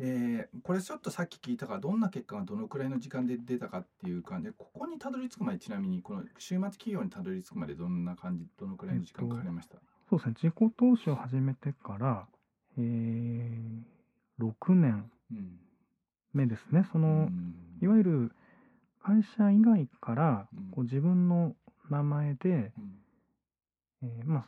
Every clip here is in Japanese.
えーこれちょっとさっき聞いたからどんな結果がどのくらいの時間で出たかっていう感じでここにたどり着くまでちなみにこの週末企業にたどり着くまでどんな感じどのくらいの時間かかりました、そうですね、自己投資を始めてから、えー、6年うん目ですね。その、うん。いわゆる会社以外からうん。こう自分の名前で、うん。えーまあ、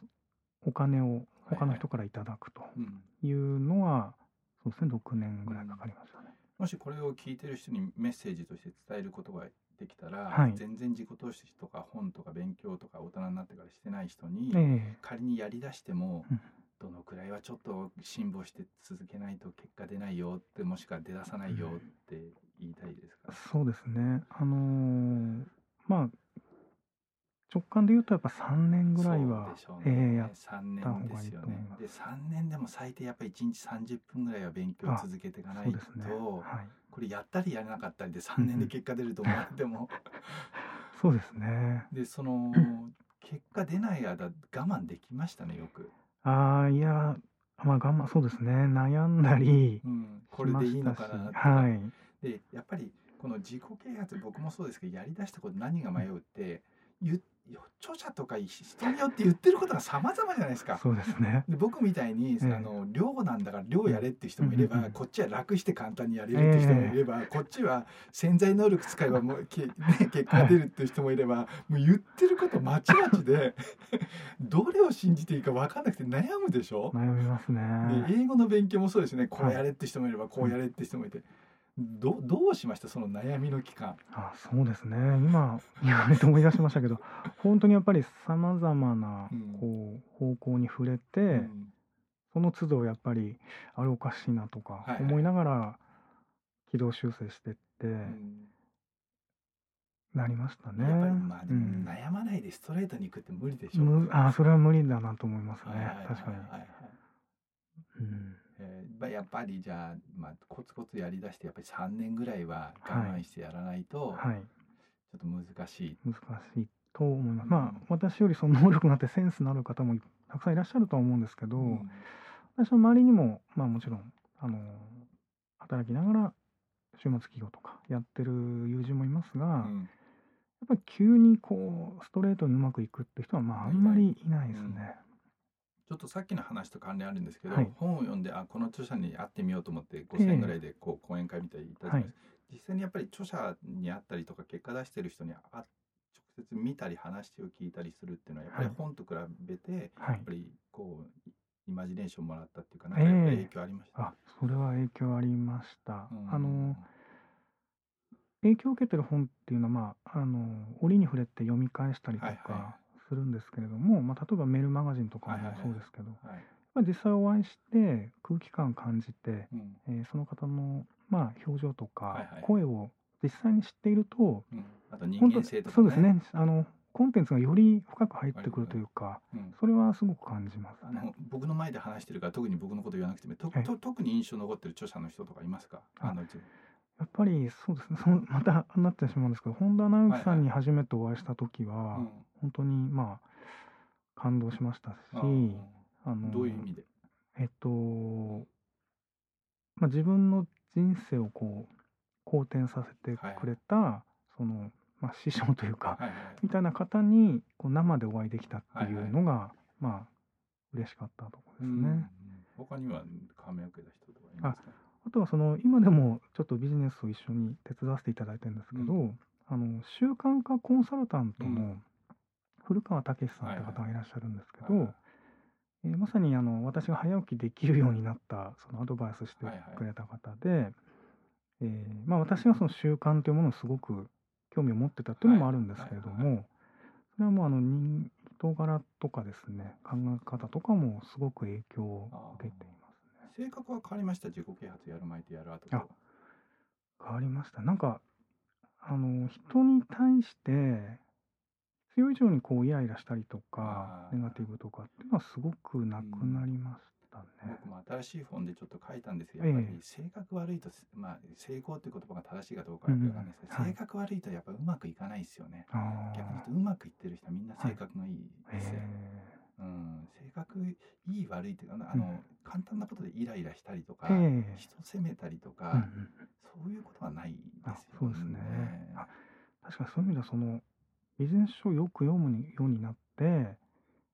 お金をはい。他の人からいただくとうん。いうのは、そうですね、6年ぐらいかかりましたね。もしこれを聞いてる人にメッセージとして伝えることができたら、はい。全然自己投資とか本とか勉強とか大人になってからしてない人に、え仮にやりだしても、うん。どのくらいはちょっと辛抱して続けないと結果出ないよってもしくは出ださないよって言いたいですか、えそうですね。あのーまあ、直感で言うとやっぱ3年ぐらいはそうでしょうええね、やっ3た年方がいいと思いますで3年でも最低やっぱり1日30分ぐらいは勉強を続けていかないと、ね。はい。これやったりやらなかったりで3年で結果出ると思っても そうですね。でその結果出ない間我慢できましたねよく、ああ、いや、まあ我慢、そうですね。悩んだりうん、これでいいのかなはい。でやっぱりこの自己啓発僕もそうですけどやりだしたこと何が迷うってゆ著者とか人によって言ってることが様々じゃないですか。そうですね。で僕みたいに、ええあの量なんだから量やれって人もいれば、うんうんうんこっちは楽して簡単にやれるって人もいれば、こっちは潜在能力使えばもうけ、ね、結果が出るって人もいれば、もう言ってることまちまちで どれを信じていいか分かんなくて悩むでしょ、悩みますね。で英語の勉強もそうですねこうやれって人もいれば、こうやれって人もいてどどうしました？その悩みの期間。あ、そうですね。今言われて思い出しましたけど、本当にやっぱり様々なうんこう方向に触れて、うんその都度やっぱりあれおかしいなとかはいはい思いながら軌道修正してってうんなりましたね。やっぱりまあ悩まないでストレートに行くって無理でしょ。むあ、それは無理だなと思いますねはいはいはい。確かに。はいはいうんえーまあやっぱりじゃあ、まあ、コツコツやりだしてやっぱり3年ぐらいは我慢してやらないとはい。ちょっと難しい。難しいと思います。まあ、私よりその能力があってセンスのある方もたくさんいらっしゃるとは思うんですけど、うん私の周りにも、まあもちろん、あの、働きながら週末企業とかやってる友人もいますが、やうんっぱり急にこう、ストレートにうまくいくって人は、まああんまりいないですね。ちょっとさっきの話と関連あるんですけど、はい。本を読んであこの著者に会ってみようと思って5000円ぐらいでこう講演会みたいに行ったじゃないですか、実際にやっぱり著者に会ったりとか結果出してる人にあ直接見たり話を聞いたりするっていうのはやっぱりはい。本と比べてはい。やっぱ。りこうイマジネーションもらったっていうかええなんかやっぱり影響ありました、あ、それは影響ありました。うん。あの、影響を受けてる本っていうのは、まあ、あの、折に触れて読み返したりとはいはい。かするんですけれども、まあ、例えばメールマガジンとかもはいはいはいそうですけど、はい。まあ、実際お会いして空気感感じて、うん。えーその方の、まあ、表情とかはいはい。声を実際に知っていると、うん、あと人間性とか、そうですね。あのコンテンツがより深く入ってくるというか、うん。それはすごく感じますね。あの僕の前で話してるから特に僕のこと言わなくてもとはいと特に印象に残ってる著者の人とかいますか？ああのやっぱりそうですね。そのまたなってしまうんですけど本田直之さんには初めてお会いした時は、うん本当にまあ感動しましたしあのどういう意味で？えっと、まあ、自分の人生をこう好転させてくれた、その、まあ、師匠というか、はいはい。みたいな方にこう生でお会いできたっていはいはい。うのが、まあ嬉しかったところですね。うん他には感銘を受けた人とかいますか？あとはその今でもちょっとビジネスを一緒に手伝わせていただいてるんですけど、うあの習慣化コンサルタントうの古川武さんって方がいらっしゃるんですけど、はいはい。えーまさにあの私が早起きできるようになったそのアドバイスしてくれた方で、えーまあ、私がその習慣というものをすごく興味を持ってたっていうのもあるんですけれども、はいはいそれはもうあの人人柄とかですね考え方とかもすごく影響を受けていますね。性格は変わりました？自己啓発やる前とやる後と。あ変わりました。なんか、あの、人に対して、必要以上にこう、イライラしたりとか、ネガティブとかっていうのはすごくなくなりましたね。僕も新しい本でちょっと書いたんですよ。やっぱりええ性格悪いと、まあ、成功って言葉が正しいかどうかは分かんないですけど、うんうんはい。性格悪いとやっぱうまくいかないですよね。あ逆に言うとうまくいってる人はみんな性格がいいあ、ですよ、えうん、性格いい悪いっていうかあの、うん、簡単なことでイライラしたりとか、えー、人責めたりとか、うんうん、そういうことはないですよね。そうですね。確かにそういう意味ではそのビジネス書をよく読むようになって、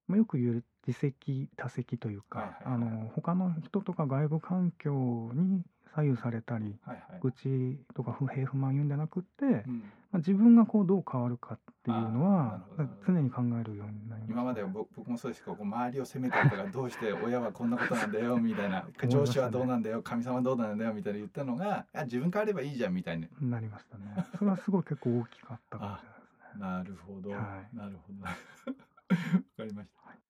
まあ、よく言う自責多責というか、あの他の人とか外部環境に左右されたり、はいはい、愚痴とか不平不満言うんじゃなくって、うん、まあ、自分がこうどう変わるかっていうのは常に考えるようになります、今まで僕もそうですけど周りを責めたりとかどうして親はこんなことなんだよみたいな 上司はどうなんだよ神様はどうなんだよみたいな言ったのがあ自分変わればいいじゃんみたいになりましたね。それはすごい結構大きかった かもしれないなるほど、はい、なるほど。わかりました、はい